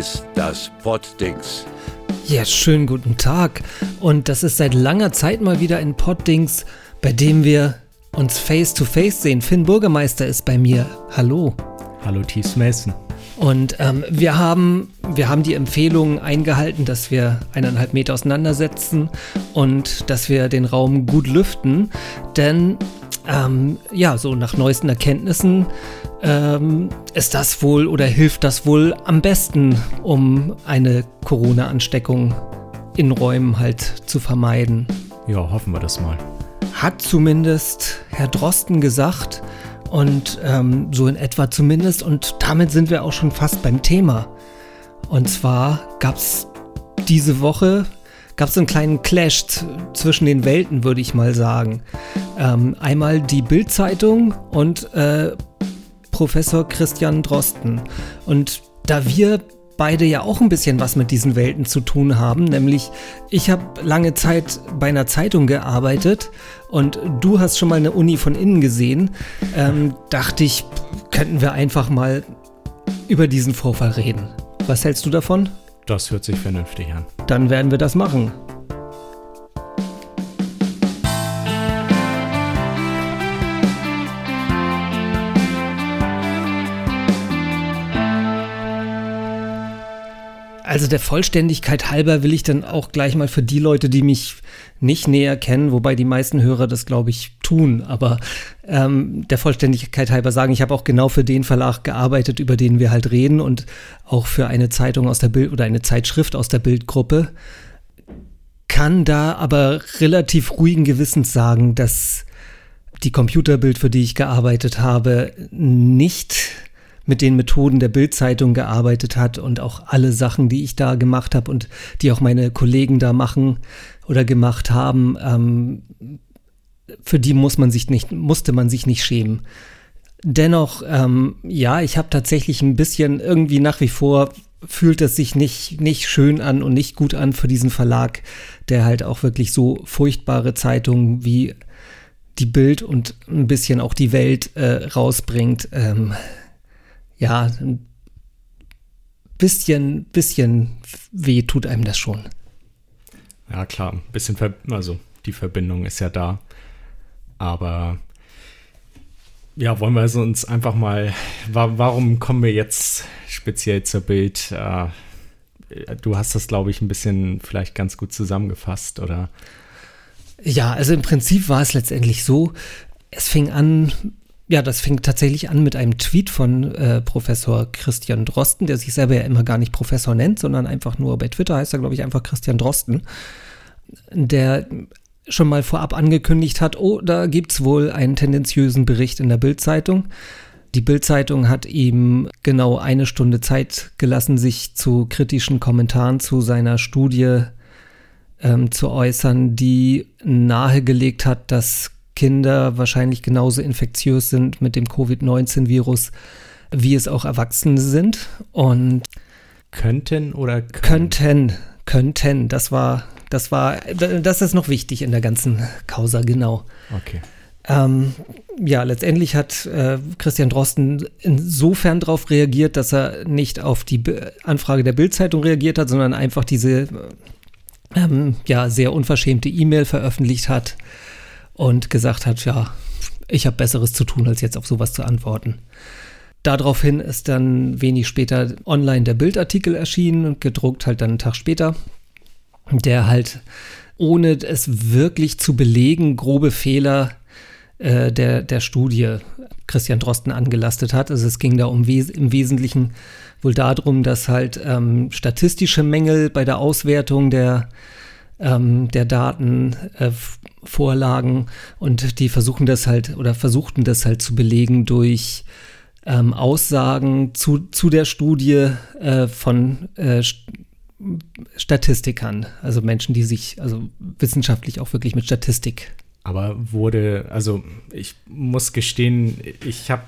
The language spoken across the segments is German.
ist das Poddings. Ja, schönen guten Tag. Und das ist seit langer Zeit mal wieder ein Poddings, bei dem wir uns face to face sehen. Finn Bürgermeister ist bei mir. Hallo. Hallo Thies Mason. Und ähm, wir, haben, wir haben die Empfehlung eingehalten, dass wir eineinhalb Meter auseinandersetzen und dass wir den Raum gut lüften. Denn ähm, ja, so nach neuesten Erkenntnissen ähm, ist das wohl oder hilft das wohl am besten, um eine Corona-Ansteckung in Räumen halt zu vermeiden. Ja, hoffen wir das mal. Hat zumindest Herr Drosten gesagt und ähm, so in etwa zumindest und damit sind wir auch schon fast beim Thema. Und zwar gab es diese Woche gab es einen kleinen Clash zwischen den Welten, würde ich mal sagen. Ähm, einmal die Bild-Zeitung und äh, Professor Christian Drosten. Und da wir beide ja auch ein bisschen was mit diesen Welten zu tun haben, nämlich ich habe lange Zeit bei einer Zeitung gearbeitet und du hast schon mal eine Uni von innen gesehen, ähm, dachte ich, könnten wir einfach mal über diesen Vorfall reden. Was hältst du davon? Das hört sich vernünftig an. Dann werden wir das machen. Also der Vollständigkeit halber will ich dann auch gleich mal für die Leute, die mich nicht näher kennen, wobei die meisten Hörer das, glaube ich, tun, aber ähm, der Vollständigkeit halber sagen, ich habe auch genau für den Verlag gearbeitet, über den wir halt reden und auch für eine Zeitung aus der Bild oder eine Zeitschrift aus der Bildgruppe. Kann da aber relativ ruhigen Gewissens sagen, dass die Computerbild, für die ich gearbeitet habe, nicht mit den Methoden der Bildzeitung gearbeitet hat und auch alle Sachen, die ich da gemacht habe und die auch meine Kollegen da machen oder gemacht haben, ähm, für die muss man sich nicht, musste man sich nicht schämen. Dennoch, ähm, ja, ich habe tatsächlich ein bisschen irgendwie nach wie vor fühlt es sich nicht, nicht schön an und nicht gut an für diesen Verlag, der halt auch wirklich so furchtbare Zeitungen wie die Bild und ein bisschen auch die Welt äh, rausbringt. Ähm, ja, ein bisschen, bisschen weh tut einem das schon. Ja, klar, ein bisschen, Ver also die Verbindung ist ja da. Aber ja, wollen wir also uns einfach mal, wa warum kommen wir jetzt speziell zur Bild? Äh, du hast das, glaube ich, ein bisschen vielleicht ganz gut zusammengefasst, oder? Ja, also im Prinzip war es letztendlich so, es fing an ja, das fing tatsächlich an mit einem Tweet von äh, Professor Christian Drosten, der sich selber ja immer gar nicht Professor nennt, sondern einfach nur bei Twitter heißt er, glaube ich, einfach Christian Drosten, der schon mal vorab angekündigt hat, oh, da gibt es wohl einen tendenziösen Bericht in der Bildzeitung. Die Bildzeitung hat ihm genau eine Stunde Zeit gelassen, sich zu kritischen Kommentaren zu seiner Studie ähm, zu äußern, die nahegelegt hat, dass Kinder wahrscheinlich genauso infektiös sind mit dem Covid-19-Virus, wie es auch Erwachsene sind. Und könnten oder können? könnten, könnten. Das war, das war, das ist noch wichtig in der ganzen Causa, genau. Okay. Ähm, ja, letztendlich hat äh, Christian Drosten insofern darauf reagiert, dass er nicht auf die Be Anfrage der Bildzeitung reagiert hat, sondern einfach diese ähm, ja, sehr unverschämte E-Mail veröffentlicht hat, und gesagt hat, ja, ich habe Besseres zu tun, als jetzt auf sowas zu antworten. Daraufhin ist dann wenig später online der Bildartikel erschienen und gedruckt halt dann einen Tag später, der halt ohne es wirklich zu belegen, grobe Fehler äh, der, der Studie Christian Drosten angelastet hat. Also es ging da um Wes im Wesentlichen wohl darum, dass halt ähm, statistische Mängel bei der Auswertung der ähm, der Daten äh, vorlagen und die versuchen das halt oder versuchten das halt zu belegen durch ähm, Aussagen zu, zu der Studie äh, von äh, Statistikern, also Menschen, die sich also wissenschaftlich auch wirklich mit Statistik. Aber wurde, also ich muss gestehen, ich habe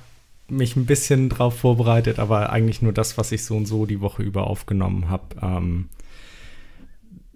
mich ein bisschen drauf vorbereitet, aber eigentlich nur das, was ich so und so die Woche über aufgenommen habe. Ähm,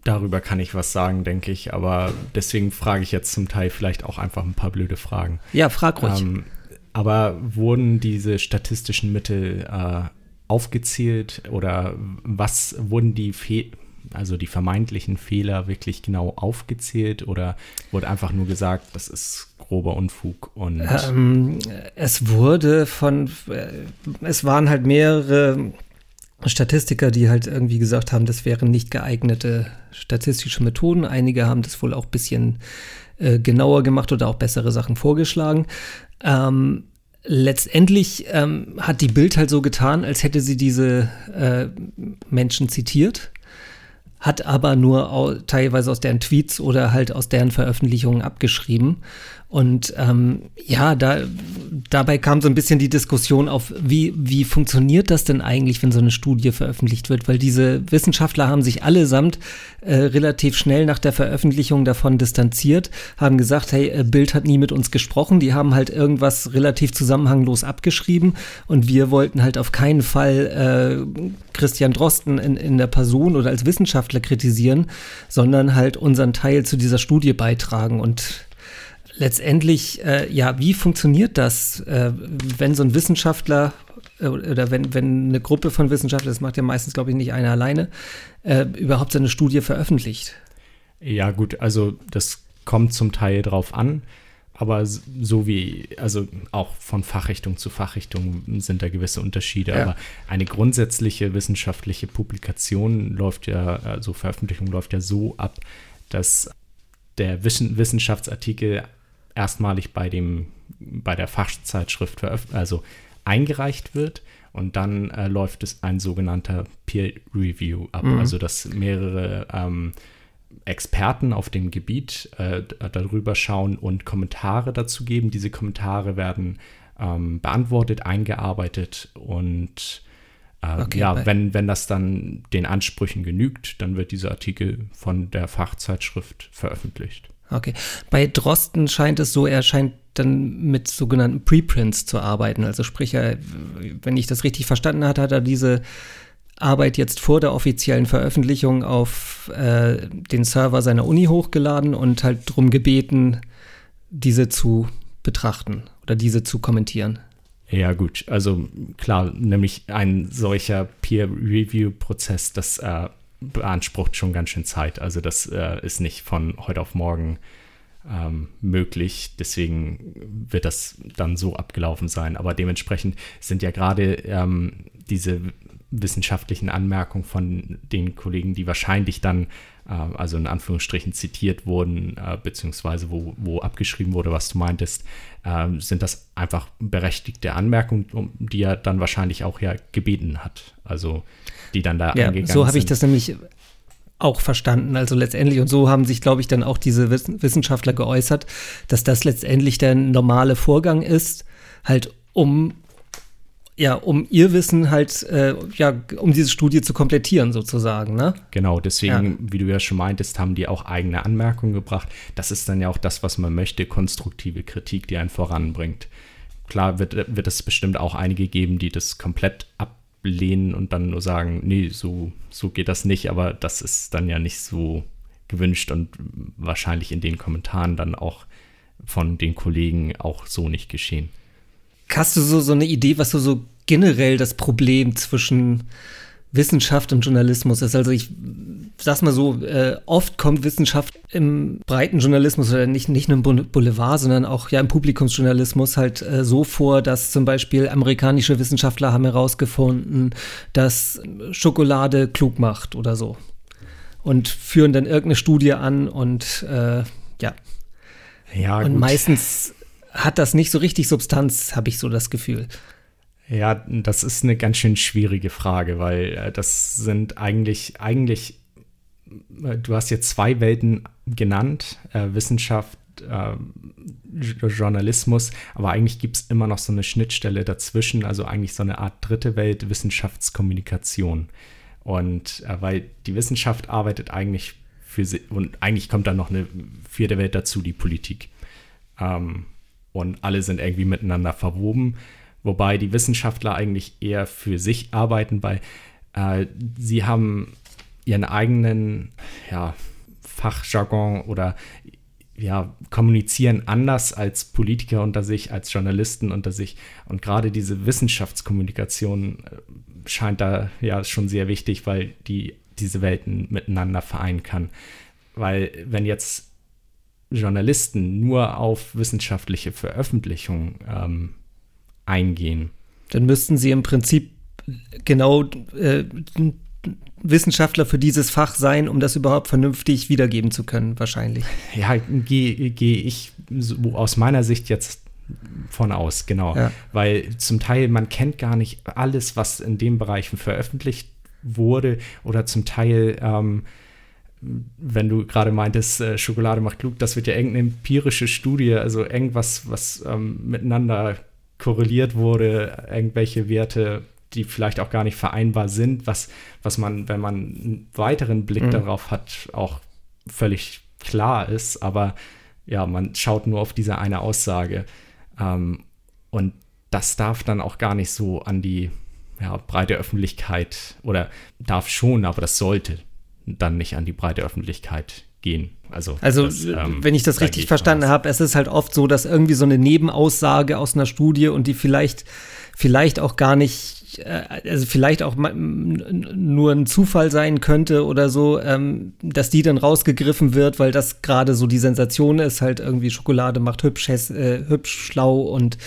darüber kann ich was sagen, denke ich. Aber deswegen frage ich jetzt zum Teil vielleicht auch einfach ein paar blöde Fragen. Ja, frag ruhig. Ähm, aber wurden diese statistischen Mittel äh, aufgezählt oder was wurden die Fe also die vermeintlichen Fehler wirklich genau aufgezählt oder wurde einfach nur gesagt, das ist grober Unfug und ähm, es wurde von äh, es waren halt mehrere Statistiker, die halt irgendwie gesagt haben, das wären nicht geeignete statistische Methoden. Einige haben das wohl auch ein bisschen äh, genauer gemacht oder auch bessere Sachen vorgeschlagen. Ähm, letztendlich ähm, hat die Bild halt so getan, als hätte sie diese äh, Menschen zitiert hat aber nur au teilweise aus deren Tweets oder halt aus deren Veröffentlichungen abgeschrieben. Und ähm, ja, da, dabei kam so ein bisschen die Diskussion auf, wie, wie funktioniert das denn eigentlich, wenn so eine Studie veröffentlicht wird? Weil diese Wissenschaftler haben sich allesamt äh, relativ schnell nach der Veröffentlichung davon distanziert, haben gesagt, hey, äh, Bild hat nie mit uns gesprochen, die haben halt irgendwas relativ zusammenhanglos abgeschrieben. Und wir wollten halt auf keinen Fall äh, Christian Drosten in, in der Person oder als Wissenschaftler kritisieren, sondern halt unseren Teil zu dieser Studie beitragen. Und letztendlich, äh, ja, wie funktioniert das, äh, wenn so ein Wissenschaftler äh, oder wenn, wenn eine Gruppe von Wissenschaftlern, das macht ja meistens, glaube ich, nicht einer alleine, äh, überhaupt seine Studie veröffentlicht? Ja, gut, also das kommt zum Teil drauf an, aber so wie, also auch von Fachrichtung zu Fachrichtung sind da gewisse Unterschiede. Ja. Aber eine grundsätzliche wissenschaftliche Publikation läuft ja, also Veröffentlichung läuft ja so ab, dass der Wissenschaftsartikel erstmalig bei dem, bei der Fachzeitschrift also eingereicht wird und dann äh, läuft es ein sogenannter Peer Review ab, mhm. also dass mehrere ähm, Experten auf dem Gebiet äh, darüber schauen und Kommentare dazu geben. Diese Kommentare werden ähm, beantwortet, eingearbeitet und äh, okay, ja, wenn, wenn das dann den Ansprüchen genügt, dann wird dieser Artikel von der Fachzeitschrift veröffentlicht. Okay. Bei Drosten scheint es so, er scheint dann mit sogenannten Preprints zu arbeiten. Also sprich, er, wenn ich das richtig verstanden habe, hat er diese Arbeit jetzt vor der offiziellen Veröffentlichung auf äh, den Server seiner Uni hochgeladen und halt darum gebeten, diese zu betrachten oder diese zu kommentieren. Ja, gut. Also klar, nämlich ein solcher Peer-Review-Prozess, das äh, beansprucht schon ganz schön Zeit. Also das äh, ist nicht von heute auf morgen ähm, möglich. Deswegen wird das dann so abgelaufen sein. Aber dementsprechend sind ja gerade ähm, diese wissenschaftlichen Anmerkungen von den Kollegen, die wahrscheinlich dann, also in Anführungsstrichen zitiert wurden, äh, beziehungsweise wo, wo abgeschrieben wurde, was du meintest, äh, sind das einfach berechtigte Anmerkungen, um die er dann wahrscheinlich auch ja gebeten hat. Also die dann da ja, eingegangen so habe ich das nämlich auch verstanden. Also letztendlich, und so haben sich, glaube ich, dann auch diese Wissenschaftler geäußert, dass das letztendlich der normale Vorgang ist, halt um ja, um ihr Wissen halt, äh, ja, um diese Studie zu komplettieren sozusagen, ne? Genau, deswegen, ja. wie du ja schon meintest, haben die auch eigene Anmerkungen gebracht. Das ist dann ja auch das, was man möchte, konstruktive Kritik, die einen voranbringt. Klar wird, wird es bestimmt auch einige geben, die das komplett ab ablehnen und dann nur sagen, nee, so, so geht das nicht, aber das ist dann ja nicht so gewünscht und wahrscheinlich in den Kommentaren dann auch von den Kollegen auch so nicht geschehen. Hast du so, so eine Idee, was du so generell das Problem zwischen Wissenschaft und Journalismus ist. Also ich sag's mal so, äh, oft kommt Wissenschaft im breiten Journalismus oder nicht, nicht nur im Boulevard, sondern auch ja im Publikumsjournalismus halt äh, so vor, dass zum Beispiel amerikanische Wissenschaftler haben herausgefunden, dass Schokolade klug macht oder so. Und führen dann irgendeine Studie an und äh, ja. Ja, und gut. meistens hat das nicht so richtig Substanz, habe ich so das Gefühl. Ja, das ist eine ganz schön schwierige Frage, weil äh, das sind eigentlich, eigentlich, äh, du hast jetzt zwei Welten genannt, äh, Wissenschaft, äh, Journalismus, aber eigentlich gibt es immer noch so eine Schnittstelle dazwischen, also eigentlich so eine Art dritte Welt, Wissenschaftskommunikation. Und äh, weil die Wissenschaft arbeitet eigentlich für sie, und eigentlich kommt dann noch eine vierte Welt dazu, die Politik. Ähm, und alle sind irgendwie miteinander verwoben. Wobei die Wissenschaftler eigentlich eher für sich arbeiten, weil äh, sie haben ihren eigenen ja, Fachjargon oder ja, kommunizieren anders als Politiker unter sich, als Journalisten unter sich. Und gerade diese Wissenschaftskommunikation äh, scheint da ja schon sehr wichtig, weil die diese Welten miteinander vereinen kann. Weil wenn jetzt Journalisten nur auf wissenschaftliche Veröffentlichungen ähm, eingehen, dann müssten sie im Prinzip genau äh, Wissenschaftler für dieses Fach sein, um das überhaupt vernünftig wiedergeben zu können, wahrscheinlich. Ja, gehe geh ich so aus meiner Sicht jetzt von aus, genau. Ja. Weil zum Teil man kennt gar nicht alles, was in dem Bereich veröffentlicht wurde oder zum Teil, ähm, wenn du gerade meintest, äh, Schokolade macht klug, das wird ja irgendeine empirische Studie, also irgendwas, was ähm, miteinander korreliert wurde, irgendwelche Werte die vielleicht auch gar nicht vereinbar sind, was, was man, wenn man einen weiteren Blick mhm. darauf hat, auch völlig klar ist. Aber ja, man schaut nur auf diese eine Aussage. Ähm, und das darf dann auch gar nicht so an die ja, breite Öffentlichkeit oder darf schon, aber das sollte dann nicht an die breite Öffentlichkeit gehen. Also, also das, ähm, wenn ich das richtig verstanden habe, es ist halt oft so, dass irgendwie so eine Nebenaussage aus einer Studie und die vielleicht, vielleicht auch gar nicht äh, also vielleicht auch nur ein Zufall sein könnte oder so, ähm, dass die dann rausgegriffen wird, weil das gerade so die Sensation ist, halt irgendwie Schokolade macht hübsch, äh, hübsch schlau und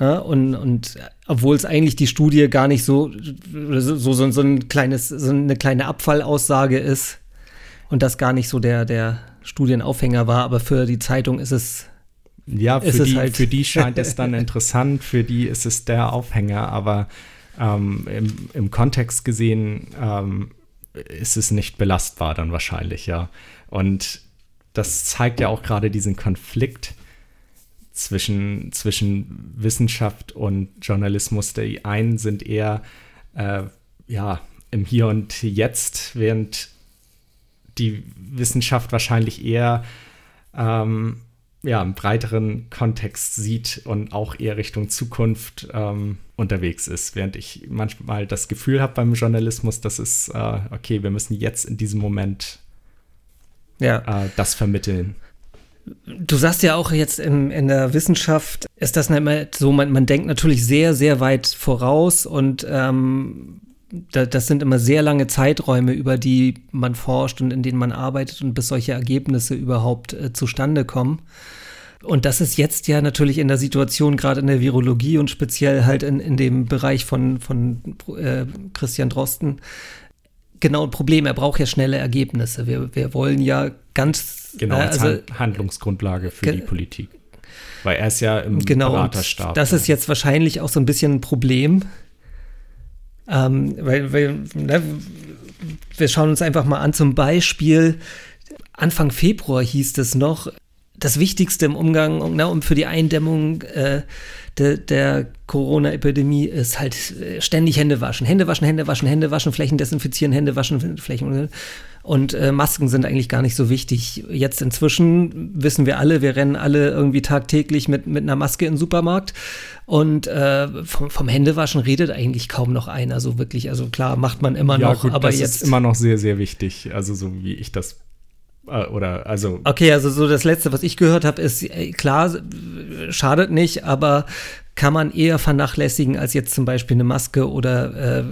ja, und, und obwohl es eigentlich die Studie gar nicht so, so, so, so ein kleines, so eine kleine Abfallaussage ist und das gar nicht so der, der Studienaufhänger war, aber für die Zeitung ist es ja, für die, halt für die scheint es dann interessant, für die ist es der Aufhänger, aber ähm, im, im, Kontext gesehen ähm, ist es nicht belastbar dann wahrscheinlich, ja. Und das zeigt ja auch gerade diesen Konflikt zwischen, zwischen Wissenschaft und Journalismus. Die einen sind eher äh, ja, im Hier und Jetzt, während die Wissenschaft wahrscheinlich eher ähm, ja, im breiteren Kontext sieht und auch eher Richtung Zukunft ähm, unterwegs ist. Während ich manchmal das Gefühl habe beim Journalismus, dass es, äh, okay, wir müssen jetzt in diesem Moment ja. äh, das vermitteln. Du sagst ja auch jetzt in, in der Wissenschaft ist das nicht immer so, man, man denkt natürlich sehr, sehr weit voraus und ähm, da, das sind immer sehr lange Zeiträume, über die man forscht und in denen man arbeitet und bis solche Ergebnisse überhaupt äh, zustande kommen. Und das ist jetzt ja natürlich in der Situation, gerade in der Virologie und speziell halt in, in dem Bereich von, von äh, Christian Drosten, genau ein Problem. Er braucht ja schnelle Ergebnisse. Wir, wir wollen ja ganz. Genau, äh, also, Handlungsgrundlage für die Politik. Weil er ist ja im genau, Beraterstab. Das ist jetzt wahrscheinlich auch so ein bisschen ein Problem ähm, weil, weil ne, wir schauen uns einfach mal an, zum Beispiel Anfang Februar hieß es noch, das Wichtigste im Umgang ne, um für die Eindämmung äh, de, der Corona-Epidemie ist halt äh, ständig Hände waschen. Hände waschen, Hände waschen, Hände waschen, Flächen desinfizieren, Hände waschen, Flächen. Und äh, Masken sind eigentlich gar nicht so wichtig. Jetzt inzwischen wissen wir alle, wir rennen alle irgendwie tagtäglich mit, mit einer Maske in den Supermarkt. Und äh, vom, vom Händewaschen redet eigentlich kaum noch einer so wirklich. Also klar, macht man immer ja, noch, gut, aber das jetzt. ist immer noch sehr, sehr wichtig. Also so wie ich das äh, oder also. Okay, also so das letzte, was ich gehört habe, ist äh, klar, schadet nicht, aber kann man eher vernachlässigen als jetzt zum Beispiel eine Maske oder äh,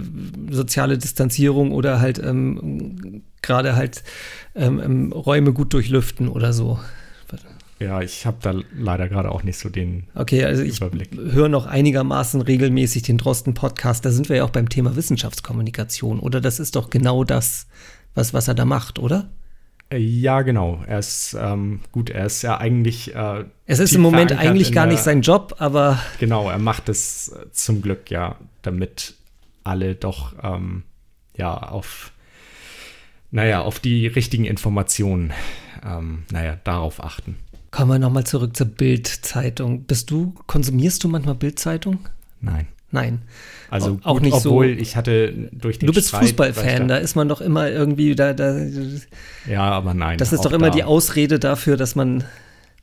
soziale Distanzierung oder halt ähm, gerade halt ähm, ähm, Räume gut durchlüften oder so. Ja, ich habe da leider gerade auch nicht so den Okay, also ich höre noch einigermaßen regelmäßig den Drosten-Podcast. Da sind wir ja auch beim Thema Wissenschaftskommunikation, oder? Das ist doch genau das, was, was er da macht, oder? Äh, ja, genau. Er ist ähm, gut, er ist ja eigentlich. Äh, es ist im Moment eigentlich gar nicht sein Job, aber. Genau, er macht es äh, zum Glück ja, damit alle doch ähm, ja auf naja, auf die richtigen Informationen, ähm, naja, darauf achten. Kommen wir nochmal zurück zur Bild-Zeitung. Bist du, konsumierst du manchmal Bild-Zeitung? Nein. Nein. Also auch gut, nicht obwohl so. ich hatte durch den Du bist Fußballfan, da ist man doch immer irgendwie da, da Ja, aber nein. Das ist doch immer da, die Ausrede dafür, dass man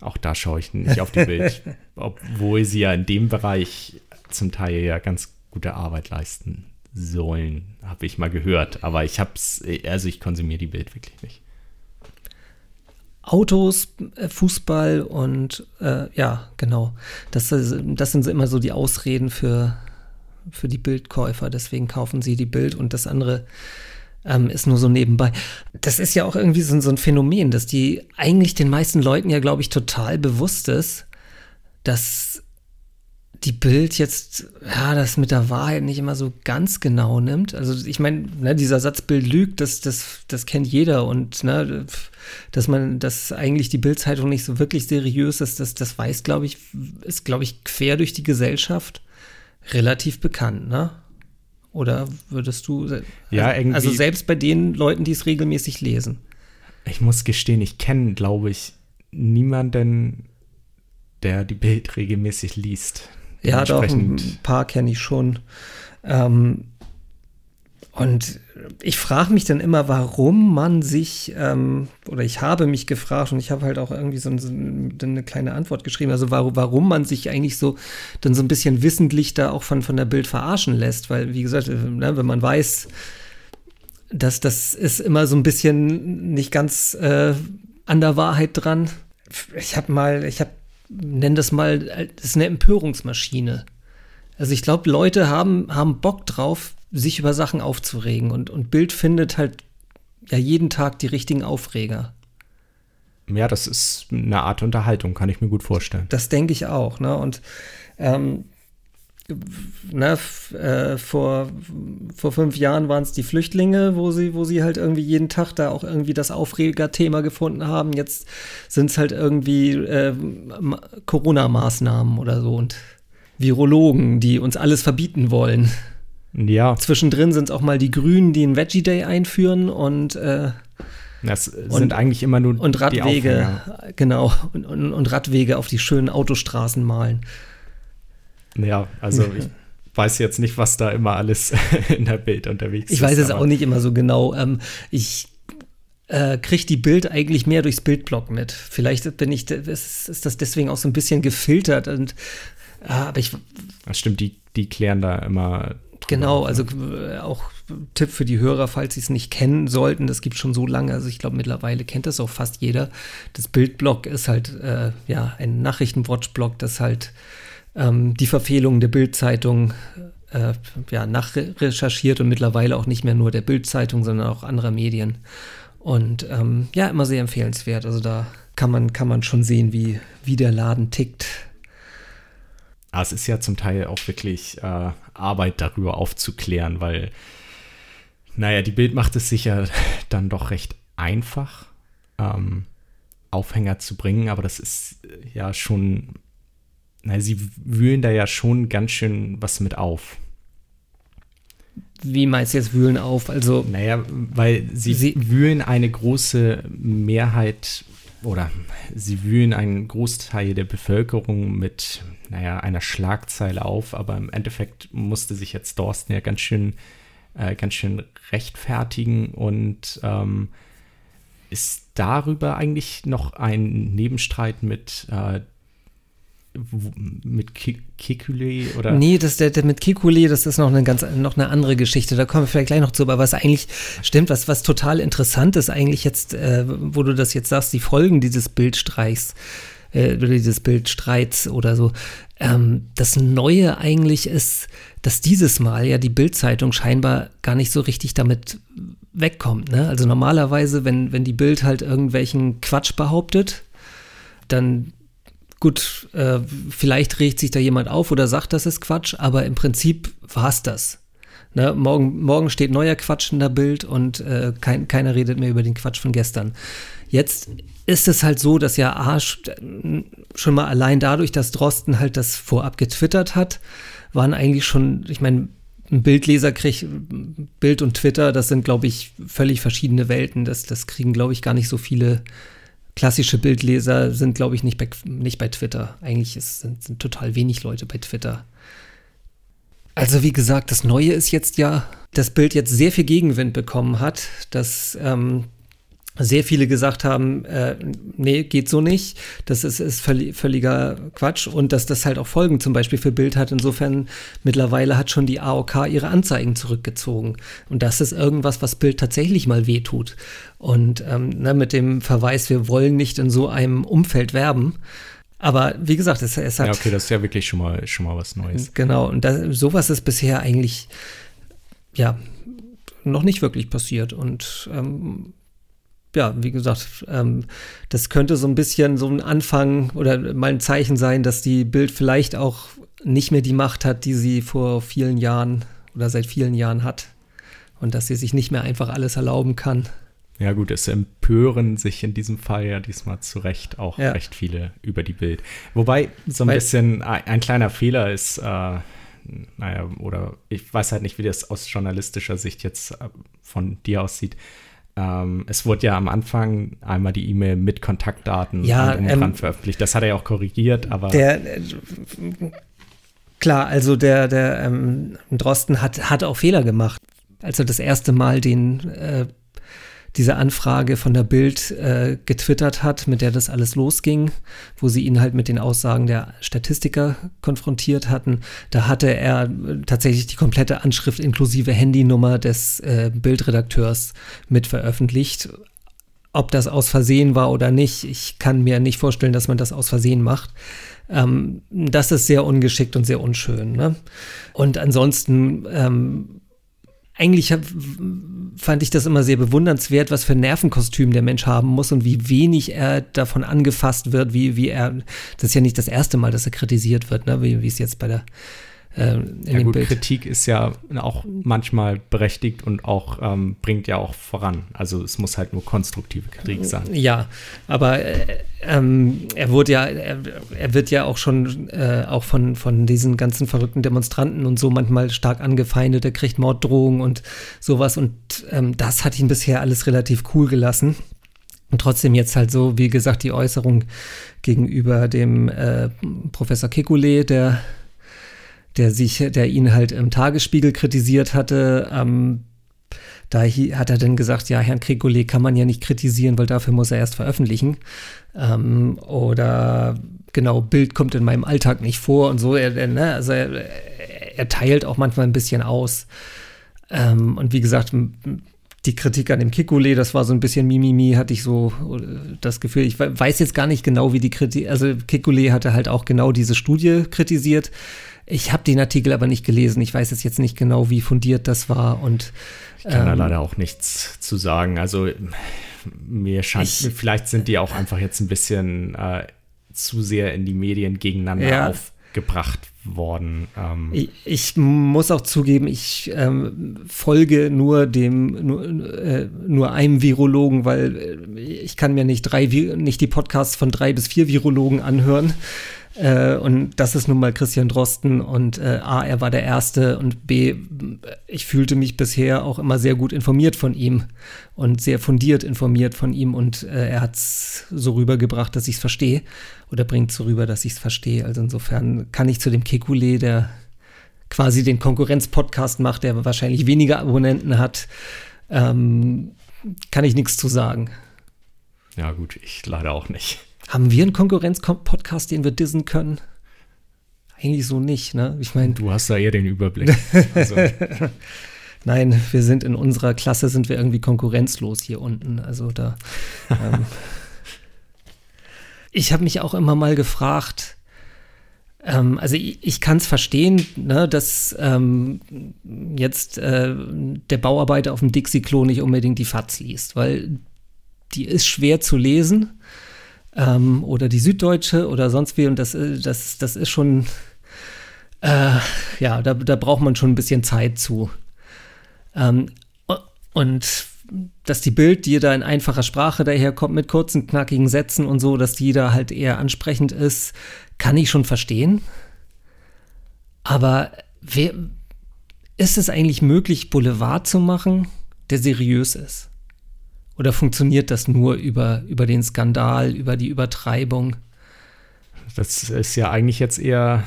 Auch da schaue ich nicht auf die Bild, obwohl sie ja in dem Bereich zum Teil ja ganz gute Arbeit leisten sollen, habe ich mal gehört, aber ich hab's also ich konsumiere die Bild wirklich nicht. Autos, äh, Fußball und äh, ja, genau. Das, das sind immer so die Ausreden für, für die Bildkäufer. Deswegen kaufen sie die Bild und das andere ähm, ist nur so nebenbei. Das ist ja auch irgendwie so, so ein Phänomen, dass die eigentlich den meisten Leuten ja, glaube ich, total bewusst ist, dass die Bild jetzt, ja, das mit der Wahrheit nicht immer so ganz genau nimmt. Also ich meine, ne, dieser Satz Bild lügt, das, das, das kennt jeder und ne, dass man, dass eigentlich die Bildzeitung nicht so wirklich seriös ist, das, das weiß, glaube ich, ist, glaube ich, quer durch die Gesellschaft relativ bekannt, ne? Oder würdest du, also, ja, irgendwie, also selbst bei den Leuten, die es regelmäßig lesen. Ich muss gestehen, ich kenne, glaube ich, niemanden, der die Bild regelmäßig liest. Ja, doch, ein paar kenne ich schon. Ähm, und ich frage mich dann immer, warum man sich, ähm, oder ich habe mich gefragt und ich habe halt auch irgendwie so, so, eine kleine Antwort geschrieben, also warum, warum man sich eigentlich so dann so ein bisschen wissentlich da auch von, von der Bild verarschen lässt, weil wie gesagt, äh, ne, wenn man weiß, dass das ist immer so ein bisschen nicht ganz äh, an der Wahrheit dran. Ich habe mal, ich habe nenn das mal, das ist eine Empörungsmaschine. Also ich glaube, Leute haben, haben Bock drauf, sich über Sachen aufzuregen und, und Bild findet halt ja jeden Tag die richtigen Aufreger. Ja, das ist eine Art Unterhaltung, kann ich mir gut vorstellen. Das denke ich auch, ne? Und ähm, ne, äh, vor, vor fünf Jahren waren es die Flüchtlinge, wo sie, wo sie halt irgendwie jeden Tag da auch irgendwie das Aufregerthema gefunden haben. Jetzt sind es halt irgendwie äh, Corona-Maßnahmen oder so und Virologen, die uns alles verbieten wollen. Ja. Zwischendrin sind es auch mal die Grünen, die einen Veggie Day einführen und äh, das sind und, eigentlich immer nur und Radwege, genau, und, und, und Radwege auf die schönen Autostraßen malen. Ja, also ich weiß jetzt nicht, was da immer alles in der Bild unterwegs ich ist. Ich weiß es auch nicht immer so genau. Ähm, ich äh, kriege die Bild eigentlich mehr durchs Bildblog mit. Vielleicht bin ich, ist, ist das deswegen auch so ein bisschen gefiltert und äh, aber ich. Das stimmt, die, die klären da immer. Genau, also äh, auch Tipp für die Hörer, falls sie es nicht kennen sollten, das gibt schon so lange, also ich glaube mittlerweile kennt das auch fast jeder. Das Bildblog ist halt äh, ja ein Nachrichtenwatchblog, das halt ähm, die Verfehlungen der Bildzeitung äh, ja, nachrecherchiert und mittlerweile auch nicht mehr nur der Bildzeitung, sondern auch anderer Medien. Und ähm, ja, immer sehr empfehlenswert. Also da kann man, kann man schon sehen, wie, wie der Laden tickt. Aber ah, es ist ja zum Teil auch wirklich äh, Arbeit darüber aufzuklären, weil, naja, die Bild macht es sicher dann doch recht einfach, ähm, Aufhänger zu bringen, aber das ist ja schon na, sie wühlen da ja schon ganz schön was mit auf. Wie meinst du jetzt wühlen auf? Also. Naja, weil sie, sie wühlen eine große Mehrheit oder sie wühlen einen Großteil der Bevölkerung mit, naja, einer Schlagzeile auf, aber im Endeffekt musste sich jetzt Dorsten ja ganz schön, äh, ganz schön rechtfertigen und ähm, ist darüber eigentlich noch ein Nebenstreit mit äh, mit Kikule oder? Nee, das, der, der mit Kikule, das ist noch eine ganz noch eine andere Geschichte. Da kommen wir vielleicht gleich noch zu. Aber was eigentlich stimmt, was, was total interessant ist, eigentlich jetzt, äh, wo du das jetzt sagst, die Folgen dieses Bildstreichs äh, oder dieses Bildstreits oder so. Ähm, das Neue eigentlich ist, dass dieses Mal ja die Bildzeitung scheinbar gar nicht so richtig damit wegkommt. Ne? Also normalerweise, wenn, wenn die Bild halt irgendwelchen Quatsch behauptet, dann gut, äh, vielleicht regt sich da jemand auf oder sagt, das ist Quatsch, aber im Prinzip war es das. Ne, morgen, morgen steht neuer Quatsch in der Bild und äh, kein, keiner redet mehr über den Quatsch von gestern. Jetzt ist es halt so, dass ja A, schon mal allein dadurch, dass Drosten halt das vorab getwittert hat, waren eigentlich schon, ich meine, ein Bildleser kriegt Bild und Twitter, das sind, glaube ich, völlig verschiedene Welten. Das, das kriegen, glaube ich, gar nicht so viele klassische Bildleser sind, glaube ich, nicht bei, nicht bei Twitter. Eigentlich ist, sind, sind total wenig Leute bei Twitter. Also wie gesagt, das Neue ist jetzt ja, dass Bild jetzt sehr viel Gegenwind bekommen hat, dass ähm, sehr viele gesagt haben, äh, nee, geht so nicht. Das ist, ist völliger Quatsch und dass das halt auch Folgen zum Beispiel für Bild hat. Insofern mittlerweile hat schon die AOK ihre Anzeigen zurückgezogen. Und das ist irgendwas, was Bild tatsächlich mal wehtut. Und ähm, ne, mit dem Verweis, wir wollen nicht in so einem Umfeld werben. Aber wie gesagt, es, es hat. Ja, okay, das ist ja wirklich schon mal, schon mal was Neues. Genau, und das, sowas ist bisher eigentlich, ja, noch nicht wirklich passiert. Und ähm, ja, wie gesagt, ähm, das könnte so ein bisschen so ein Anfang oder mal ein Zeichen sein, dass die Bild vielleicht auch nicht mehr die Macht hat, die sie vor vielen Jahren oder seit vielen Jahren hat. Und dass sie sich nicht mehr einfach alles erlauben kann. Ja, gut, es empören sich in diesem Fall ja diesmal zu Recht auch ja. recht viele über die Bild. Wobei so ein Weil, bisschen ein, ein, kleiner Fehler ist, äh, naja, oder ich weiß halt nicht, wie das aus journalistischer Sicht jetzt äh, von dir aussieht. Ähm, es wurde ja am Anfang einmal die E-Mail mit Kontaktdaten ja, ähm, veröffentlicht. Das hat er ja auch korrigiert, aber. Der, äh, klar, also der, der ähm, Drosten hat, hat auch Fehler gemacht. Als er das erste Mal den äh, diese Anfrage von der Bild äh, getwittert hat, mit der das alles losging, wo sie ihn halt mit den Aussagen der Statistiker konfrontiert hatten. Da hatte er tatsächlich die komplette Anschrift inklusive Handynummer des äh, Bildredakteurs mit veröffentlicht. Ob das aus Versehen war oder nicht, ich kann mir nicht vorstellen, dass man das aus Versehen macht. Ähm, das ist sehr ungeschickt und sehr unschön. Ne? Und ansonsten ähm, eigentlich hab, fand ich das immer sehr bewundernswert, was für ein Nervenkostüm der Mensch haben muss und wie wenig er davon angefasst wird, wie, wie er, das ist ja nicht das erste Mal, dass er kritisiert wird, ne? wie, wie es jetzt bei der äh, ja, gut. Kritik ist ja auch manchmal berechtigt und auch ähm, bringt ja auch voran. Also es muss halt nur konstruktive Kritik sein. Ja, aber äh, ähm, er wurde ja, er, er, wird ja auch schon äh, auch von, von diesen ganzen verrückten Demonstranten und so manchmal stark angefeindet. Er kriegt Morddrohungen und sowas und ähm, das hat ihn bisher alles relativ cool gelassen. Und trotzdem jetzt halt so, wie gesagt, die Äußerung gegenüber dem äh, Professor Kekulé, der der sich, der ihn halt im Tagesspiegel kritisiert hatte. Ähm, da hat er dann gesagt, ja, Herrn Krikolet kann man ja nicht kritisieren, weil dafür muss er erst veröffentlichen. Ähm, oder genau, Bild kommt in meinem Alltag nicht vor und so. Er, ne, also er, er, teilt auch manchmal ein bisschen aus. Ähm, und wie gesagt, die Kritik an dem Kikule, das war so ein bisschen Mimimi, hatte ich so äh, das Gefühl. Ich weiß jetzt gar nicht genau, wie die Kritik, also Kikule hatte halt auch genau diese Studie kritisiert. Ich habe den Artikel aber nicht gelesen. Ich weiß jetzt nicht genau, wie fundiert das war und ich kann ähm, da leider auch nichts zu sagen. Also mir scheint, ich, vielleicht sind die auch einfach jetzt ein bisschen äh, zu sehr in die Medien gegeneinander ja, aufgebracht worden. Ähm. Ich, ich, muss auch zugeben, ich ähm, folge nur dem nur, äh, nur einem Virologen, weil äh, ich kann mir nicht drei nicht die Podcasts von drei bis vier Virologen anhören. Äh, und das ist nun mal Christian Drosten und äh, A, er war der Erste und B, ich fühlte mich bisher auch immer sehr gut informiert von ihm und sehr fundiert informiert von ihm und äh, er hat es so rübergebracht, dass ich es verstehe oder bringt so rüber, dass ich es verstehe. Also insofern kann ich zu dem Kekule, der quasi den Konkurrenz-Podcast macht, der wahrscheinlich weniger Abonnenten hat, ähm, kann ich nichts zu sagen. Ja gut, ich leider auch nicht. Haben wir einen Konkurrenz-Podcast, den wir dissen können? Eigentlich so nicht, ne? Ich meine. Du hast da eher den Überblick. Also. Nein, wir sind in unserer Klasse sind wir irgendwie konkurrenzlos hier unten. Also da. ähm, ich habe mich auch immer mal gefragt, ähm, also ich, ich kann es verstehen, ne, dass ähm, jetzt äh, der Bauarbeiter auf dem Dixie-Klo nicht unbedingt die FATS liest, weil die ist schwer zu lesen ähm, oder die Süddeutsche oder sonst wie. Und das, äh, das, das ist schon, äh, ja, da, da braucht man schon ein bisschen Zeit zu. Ähm, und dass die Bild, die da in einfacher Sprache daherkommt, mit kurzen, knackigen Sätzen und so, dass die da halt eher ansprechend ist, kann ich schon verstehen. Aber wer, ist es eigentlich möglich, Boulevard zu machen, der seriös ist? Oder funktioniert das nur über, über den Skandal, über die Übertreibung? Das ist ja eigentlich jetzt eher,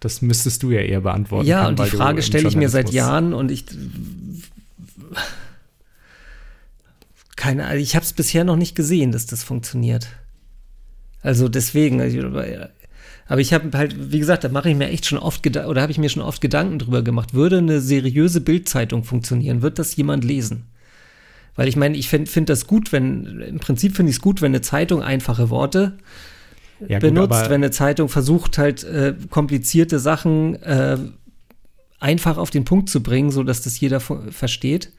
das müsstest du ja eher beantworten. Ja, können, und die Frage stelle ich mir seit Jahren und ich keine Ahnung, ich habe es bisher noch nicht gesehen, dass das funktioniert. Also deswegen, also, aber ich habe halt, wie gesagt, da mache ich mir echt schon oft oder habe ich mir schon oft Gedanken drüber gemacht. Würde eine seriöse Bildzeitung funktionieren? Wird das jemand lesen? Weil ich meine, ich finde find das gut, wenn, im Prinzip finde ich es gut, wenn eine Zeitung einfache Worte ja, benutzt, gut, wenn eine Zeitung versucht, halt äh, komplizierte Sachen äh, einfach auf den Punkt zu bringen, sodass das jeder versteht.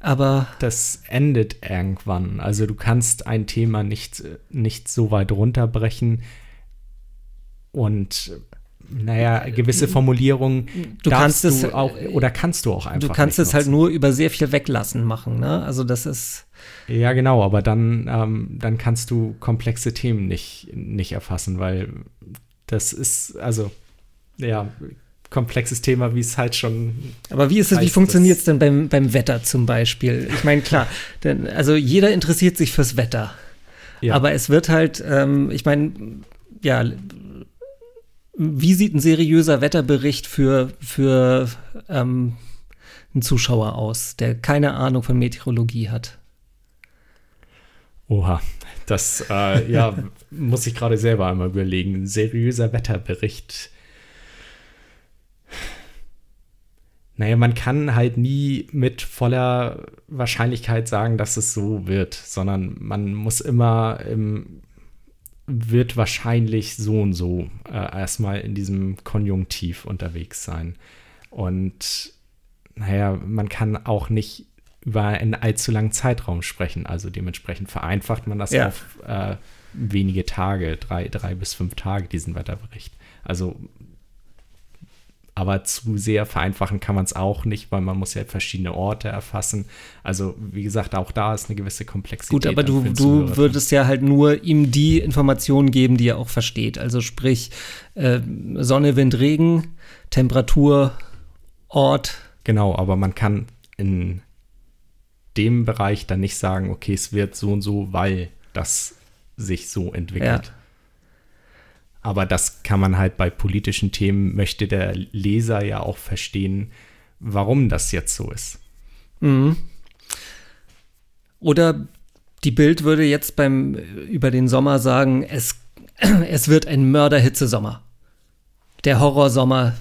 Aber. Das endet irgendwann. Also du kannst ein Thema nicht, nicht so weit runterbrechen und naja, gewisse Formulierungen du kannst es auch oder kannst du auch einfach. Du kannst es halt nur über sehr viel weglassen machen, ne? Also das ist. Ja, genau, aber dann, ähm, dann kannst du komplexe Themen nicht, nicht erfassen, weil das ist, also, ja, komplexes Thema, wie es halt schon. Aber wie ist es, wie funktioniert es denn beim, beim Wetter zum Beispiel? Ich meine, klar, denn, also jeder interessiert sich fürs Wetter. Ja. Aber es wird halt, ähm, ich meine, ja, wie sieht ein seriöser Wetterbericht für, für ähm, einen Zuschauer aus, der keine Ahnung von Meteorologie hat? Oha, das äh, ja, muss ich gerade selber einmal überlegen. Ein seriöser Wetterbericht. Naja, man kann halt nie mit voller Wahrscheinlichkeit sagen, dass es so wird, sondern man muss immer im wird wahrscheinlich so und so äh, erstmal in diesem Konjunktiv unterwegs sein. Und naja, man kann auch nicht über einen allzu langen Zeitraum sprechen. Also dementsprechend vereinfacht man das ja. auf äh, wenige Tage, drei, drei bis fünf Tage, diesen Wetterbericht. Also aber zu sehr vereinfachen kann man es auch nicht, weil man muss ja verschiedene Orte erfassen. Also wie gesagt, auch da ist eine gewisse Komplexität. Gut, aber du, du würdest ja halt nur ihm die Informationen geben, die er auch versteht. Also sprich äh, Sonne, Wind, Regen, Temperatur, Ort. Genau, aber man kann in dem Bereich dann nicht sagen, okay, es wird so und so, weil das sich so entwickelt. Ja. Aber das kann man halt bei politischen Themen, möchte der Leser ja auch verstehen, warum das jetzt so ist. Mhm. Oder die Bild würde jetzt beim über den Sommer sagen, es, es wird ein Mörderhitze-Sommer. Der Horrorsommer.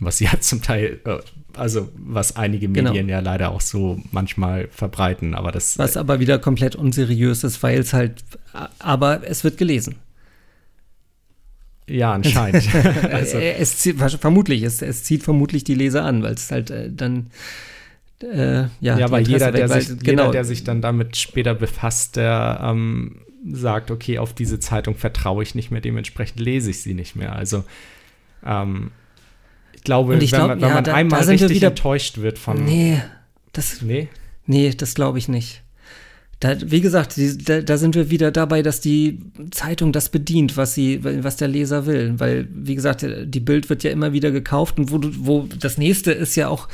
Was ja zum Teil, äh, also was einige genau. Medien genau. ja leider auch so manchmal verbreiten, aber das. Was aber wieder komplett unseriös ist, weil es halt, aber es wird gelesen. Ja, anscheinend. also. es zieht, vermutlich, es, es zieht vermutlich die Leser an, weil es halt äh, dann äh, ja, ja weil jeder, der sich, genau. jeder, der sich dann damit später befasst, der ähm, sagt, okay, auf diese Zeitung vertraue ich nicht mehr, dementsprechend lese ich sie nicht mehr. Also ähm, ich glaube, ich glaub, wenn, wenn ja, man da, einmal da richtig wieder, enttäuscht wird von. Nee, das. Nee? Nee, das glaube ich nicht. Da, wie gesagt, die, da, da, sind wir wieder dabei, dass die Zeitung das bedient, was sie, was der Leser will. Weil, wie gesagt, die Bild wird ja immer wieder gekauft und wo du, wo das nächste ist ja auch,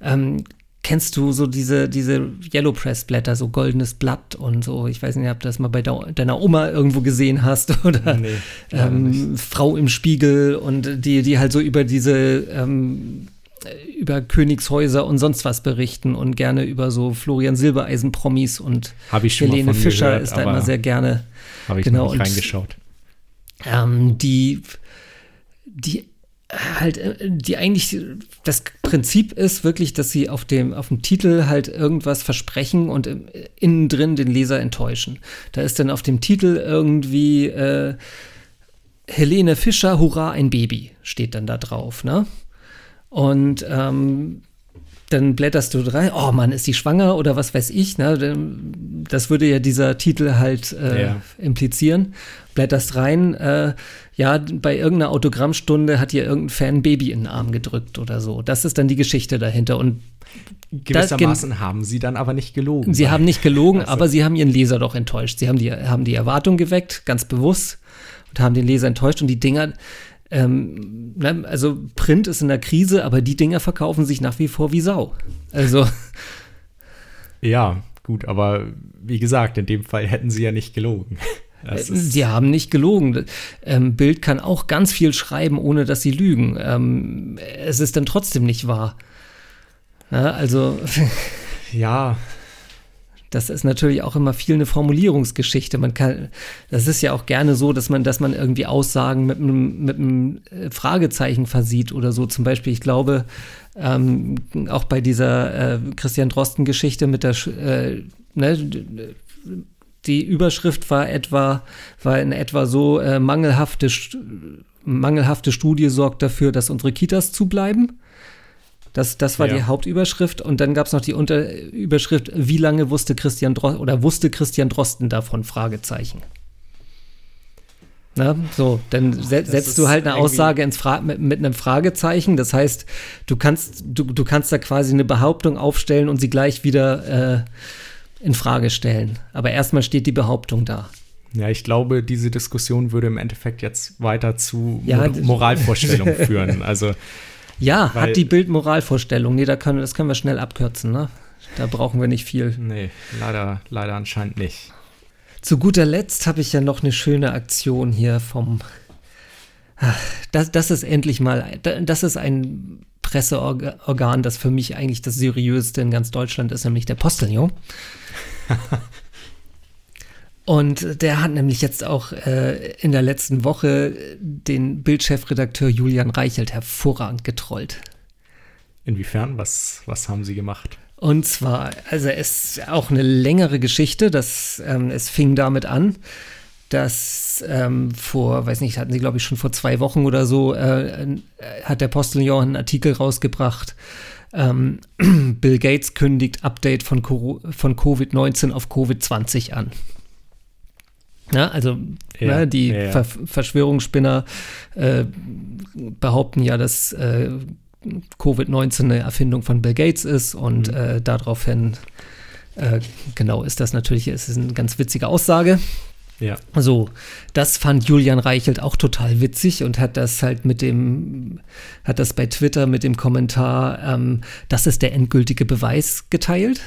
ähm, kennst du so diese, diese Yellow Press Blätter, so goldenes Blatt und so. Ich weiß nicht, ob du das mal bei deiner Oma irgendwo gesehen hast oder nee, ähm, Frau im Spiegel und die, die halt so über diese ähm, über Königshäuser und sonst was berichten und gerne über so Florian Silbereisen-Promis und Helene Fischer gehört, ist da immer sehr gerne. Habe ich genau, noch nicht reingeschaut. ähm, die, die halt, die eigentlich, das Prinzip ist wirklich, dass sie auf dem, auf dem Titel halt irgendwas versprechen und innen drin den Leser enttäuschen. Da ist dann auf dem Titel irgendwie äh, Helene Fischer, Hurra, ein Baby, steht dann da drauf, ne? Und ähm, dann blätterst du rein, oh Mann, ist die schwanger oder was weiß ich, ne? Das würde ja dieser Titel halt äh, ja. implizieren. Blätterst rein, äh, ja, bei irgendeiner Autogrammstunde hat dir irgendein Fan Baby in den Arm gedrückt oder so. Das ist dann die Geschichte dahinter. Und gewissermaßen das, haben sie dann aber nicht gelogen. Sie haben nicht gelogen, also. aber sie haben ihren Leser doch enttäuscht. Sie haben die, haben die Erwartung geweckt, ganz bewusst, und haben den Leser enttäuscht. Und die Dinger, ähm, ne, also Print ist in der Krise, aber die Dinger verkaufen sich nach wie vor wie Sau. Also. Ja, gut, aber wie gesagt, in dem Fall hätten sie ja nicht gelogen. sie haben nicht gelogen. Ähm, Bild kann auch ganz viel schreiben, ohne dass sie lügen. Ähm, es ist dann trotzdem nicht wahr. Ja, also. ja. das ist natürlich auch immer viel eine Formulierungsgeschichte. Man kann, das ist ja auch gerne so, dass man, dass man irgendwie Aussagen mit einem, mit einem äh, Fragezeichen versieht oder so. Zum Beispiel, ich glaube, ähm, auch bei dieser äh, Christian Drosten-Geschichte mit der, äh, ne, die Überschrift war etwa, war in etwa so, äh, mangelhafte, mangelhafte Studie sorgt dafür, dass unsere Kitas zubleiben. Das, das war ja. die Hauptüberschrift. Und dann gab es noch die Unterüberschrift, wie lange wusste Christian Drosten oder wusste Christian Drosten davon? Fragezeichen. Na, so, dann se setzt du halt eine Aussage ins Fra mit, mit, einem Fragezeichen. Das heißt, du kannst, du, du kannst da quasi eine Behauptung aufstellen und sie gleich wieder äh, in Frage stellen. Aber erstmal steht die Behauptung da. Ja, ich glaube, diese Diskussion würde im Endeffekt jetzt weiter zu ja, Moralvorstellungen führen. Also ja, Weil, hat die Bildmoralvorstellung. Nee, da können, das können wir schnell abkürzen, ne? Da brauchen wir nicht viel. Nee, leider, leider anscheinend nicht. Zu guter Letzt habe ich ja noch eine schöne Aktion hier vom. Das, das ist endlich mal, das ist ein Presseorgan, das für mich eigentlich das seriöseste in ganz Deutschland ist, nämlich der Postillon. Und der hat nämlich jetzt auch äh, in der letzten Woche den Bildchefredakteur Julian Reichelt hervorragend getrollt. Inwiefern? Was, was haben sie gemacht? Und zwar, also es ist auch eine längere Geschichte. Das, ähm, es fing damit an, dass ähm, vor, weiß nicht, hatten sie glaube ich schon vor zwei Wochen oder so, äh, äh, hat der Postillon einen Artikel rausgebracht. Ähm, Bill Gates kündigt Update von, von Covid-19 auf Covid-20 an. Ja, also ja, ne, die ja, Ver Verschwörungsspinner äh, behaupten ja, dass äh, Covid-19 eine Erfindung von Bill Gates ist und mhm. äh, daraufhin, äh, genau, ist das natürlich ist eine ganz witzige Aussage. Ja. So, das fand Julian Reichelt auch total witzig und hat das halt mit dem, hat das bei Twitter mit dem Kommentar, ähm, das ist der endgültige Beweis geteilt.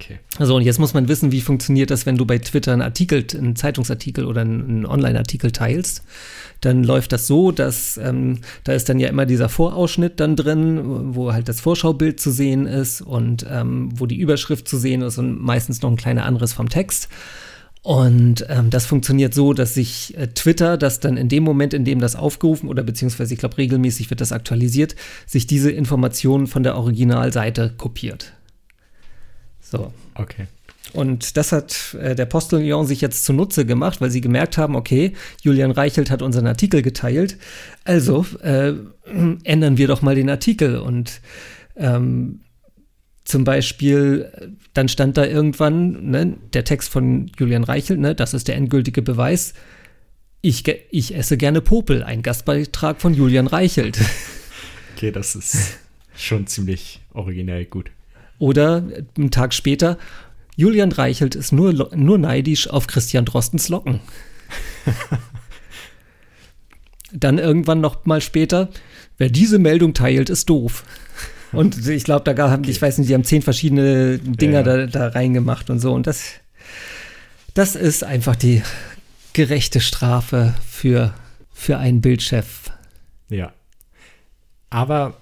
Okay. Also und jetzt muss man wissen, wie funktioniert das, wenn du bei Twitter einen Artikel, einen Zeitungsartikel oder einen Online-Artikel teilst. Dann läuft das so, dass ähm, da ist dann ja immer dieser Vorausschnitt dann drin, wo halt das Vorschaubild zu sehen ist und ähm, wo die Überschrift zu sehen ist und meistens noch ein kleiner anderes vom Text. Und ähm, das funktioniert so, dass sich äh, Twitter, das dann in dem Moment, in dem das aufgerufen oder beziehungsweise ich glaube regelmäßig wird das aktualisiert, sich diese Informationen von der Originalseite kopiert. So. Okay. Und das hat äh, der Postillon sich jetzt zunutze gemacht, weil sie gemerkt haben, okay, Julian Reichelt hat unseren Artikel geteilt, also äh, ändern wir doch mal den Artikel. Und ähm, zum Beispiel, dann stand da irgendwann ne, der Text von Julian Reichelt, ne, das ist der endgültige Beweis. Ich, ich esse gerne Popel, ein Gastbeitrag von Julian Reichelt. Okay, das ist schon ziemlich originell gut. Oder einen Tag später, Julian Reichelt ist nur, nur neidisch auf Christian Drostens Locken. Dann irgendwann noch mal später, wer diese Meldung teilt, ist doof. Und ich glaube, da gab, okay. ich weiß nicht, die haben zehn verschiedene Dinger ja, ja. Da, da reingemacht und so. Und das, das ist einfach die gerechte Strafe für, für einen Bildchef. Ja. Aber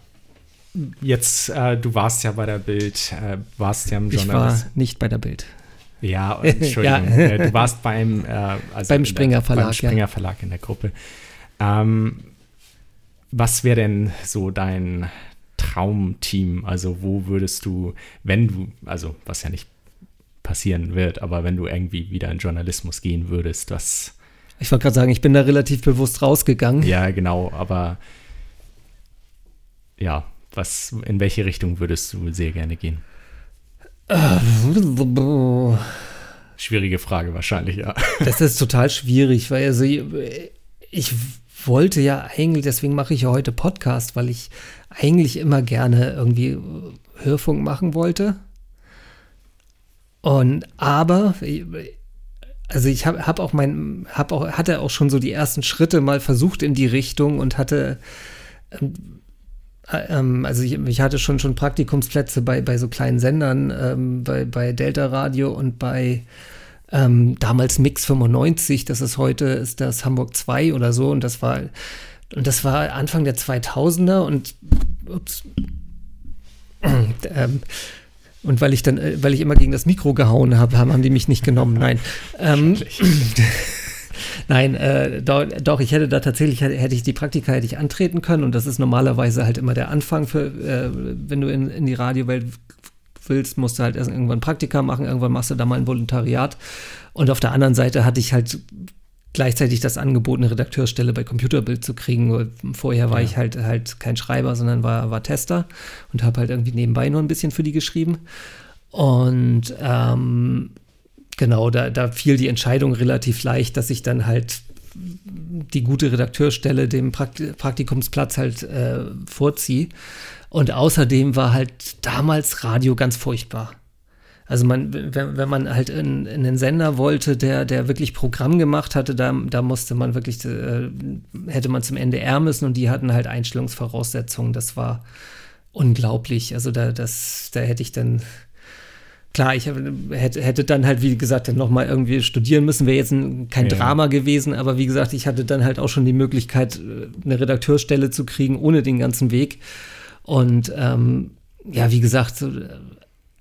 Jetzt, äh, du warst ja bei der Bild, äh, warst ja im Journalismus. Ich war nicht bei der Bild. Ja, Entschuldigung. ja. Äh, du warst beim, äh, also beim Springer Verlag. Beim Springer Verlag in der Gruppe. Ähm, was wäre denn so dein Traumteam? Also, wo würdest du, wenn du, also, was ja nicht passieren wird, aber wenn du irgendwie wieder in Journalismus gehen würdest, was. Ich wollte gerade sagen, ich bin da relativ bewusst rausgegangen. Ja, genau, aber ja, was, in welche Richtung würdest du sehr gerne gehen? Schwierige Frage wahrscheinlich, ja. Das ist total schwierig, weil also ich wollte ja eigentlich, deswegen mache ich ja heute Podcast, weil ich eigentlich immer gerne irgendwie Hörfunk machen wollte. Und aber, also ich habe hab auch mein, hab auch, hatte auch schon so die ersten Schritte mal versucht in die Richtung und hatte also ich, ich, hatte schon schon Praktikumsplätze bei, bei so kleinen Sendern, ähm, bei, bei Delta Radio und bei ähm, damals Mix 95, das ist heute, ist das Hamburg 2 oder so. Und das war und das war Anfang der 2000er und ups, ähm, Und weil ich dann, äh, weil ich immer gegen das Mikro gehauen habe, haben, haben die mich nicht genommen. Nein. Ähm, Nein, äh, doch, doch, ich hätte da tatsächlich, hätte ich die Praktika hätte ich antreten können und das ist normalerweise halt immer der Anfang für, äh, wenn du in, in die Radiowelt willst, musst du halt erst irgendwann Praktika machen, irgendwann machst du da mal ein Volontariat. Und auf der anderen Seite hatte ich halt gleichzeitig das Angebot, eine Redakteursstelle bei Computerbild zu kriegen. Vorher war ja. ich halt halt kein Schreiber, sondern war, war Tester und habe halt irgendwie nebenbei nur ein bisschen für die geschrieben. Und ähm, genau, da, da fiel die Entscheidung relativ leicht, dass ich dann halt die gute Redakteurstelle dem Praktikumsplatz halt äh, vorziehe. Und außerdem war halt damals Radio ganz furchtbar. Also man, wenn, wenn man halt in, in den Sender wollte, der, der wirklich Programm gemacht hatte, da, da musste man wirklich, äh, hätte man zum NDR müssen und die hatten halt Einstellungsvoraussetzungen. Das war unglaublich. Also da, das, da hätte ich dann, klar, ich hätte, hätte dann halt, wie gesagt, dann nochmal irgendwie studieren müssen, wäre jetzt ein, kein ja. Drama gewesen, aber wie gesagt, ich hatte dann halt auch schon die Möglichkeit, eine Redakteurstelle zu kriegen, ohne den ganzen Weg. Und ähm, ja, wie gesagt,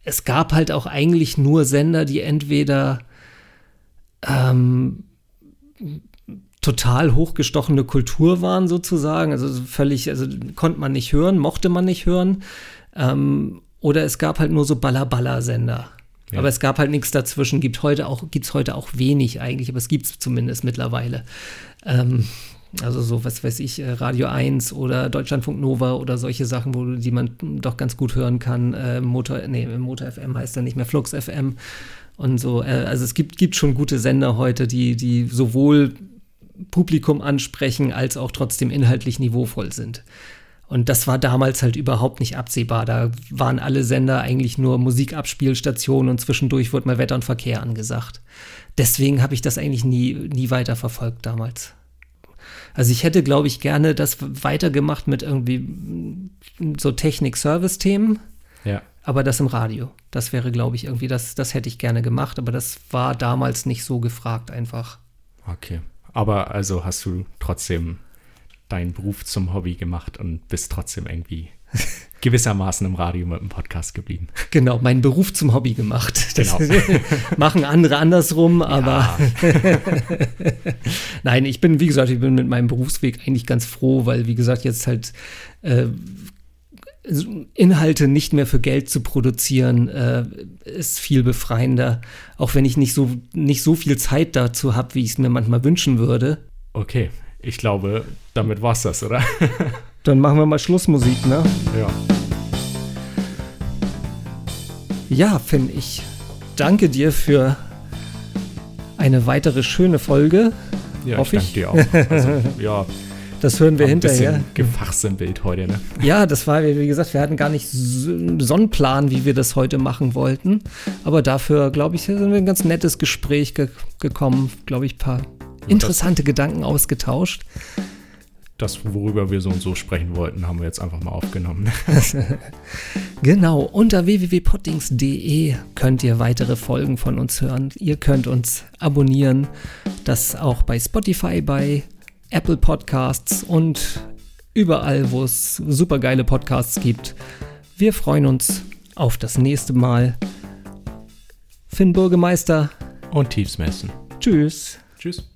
es gab halt auch eigentlich nur Sender, die entweder ähm, total hochgestochene Kultur waren, sozusagen, also völlig, also konnte man nicht hören, mochte man nicht hören. Ähm, oder es gab halt nur so Baller-Baller-Sender. Ja. Aber es gab halt nichts dazwischen. Gibt heute auch, gibt's heute auch wenig eigentlich, aber es gibt es zumindest mittlerweile. Ähm, also so, was weiß ich, äh, Radio 1 oder Deutschlandfunk Nova oder solche Sachen, wo die man doch ganz gut hören kann. Äh, Motor, nee, Motor FM heißt dann nicht mehr Flux FM und so. Äh, also es gibt, gibt schon gute Sender heute, die, die sowohl Publikum ansprechen, als auch trotzdem inhaltlich niveauvoll sind. Und das war damals halt überhaupt nicht absehbar. Da waren alle Sender eigentlich nur Musikabspielstationen und zwischendurch wurde mal Wetter und Verkehr angesagt. Deswegen habe ich das eigentlich nie, nie weiter verfolgt damals. Also ich hätte, glaube ich, gerne das weitergemacht mit irgendwie so Technik-Service-Themen. Ja. Aber das im Radio. Das wäre, glaube ich, irgendwie, das, das hätte ich gerne gemacht, aber das war damals nicht so gefragt einfach. Okay. Aber also hast du trotzdem deinen Beruf zum Hobby gemacht und bist trotzdem irgendwie gewissermaßen im Radio mit dem Podcast geblieben. Genau, meinen Beruf zum Hobby gemacht. Das genau. machen andere andersrum, aber nein, ich bin, wie gesagt, ich bin mit meinem Berufsweg eigentlich ganz froh, weil, wie gesagt, jetzt halt äh, Inhalte nicht mehr für Geld zu produzieren, äh, ist viel befreiender. Auch wenn ich nicht so, nicht so viel Zeit dazu habe, wie ich es mir manchmal wünschen würde. Okay, ich glaube, damit war's das, oder? Dann machen wir mal Schlussmusik, ne? Ja. Ja, Finn, ich danke dir für eine weitere schöne Folge. Ja, ich danke dir auch. Also, ja. Das hören wir hinterher. Ein Gefachsinnbild heute, ne? Ja, das war, wie gesagt, wir hatten gar nicht so einen Plan, wie wir das heute machen wollten. Aber dafür, glaube ich, sind wir ein ganz nettes Gespräch ge gekommen. Glaube ich, ein paar interessante Gedanken ausgetauscht das, worüber wir so und so sprechen wollten, haben wir jetzt einfach mal aufgenommen. genau, unter www.poddings.de könnt ihr weitere Folgen von uns hören. Ihr könnt uns abonnieren, das auch bei Spotify, bei Apple Podcasts und überall, wo es super geile Podcasts gibt. Wir freuen uns auf das nächste Mal. Finn Bürgermeister und Tiefsmessen. Tschüss. Tschüss.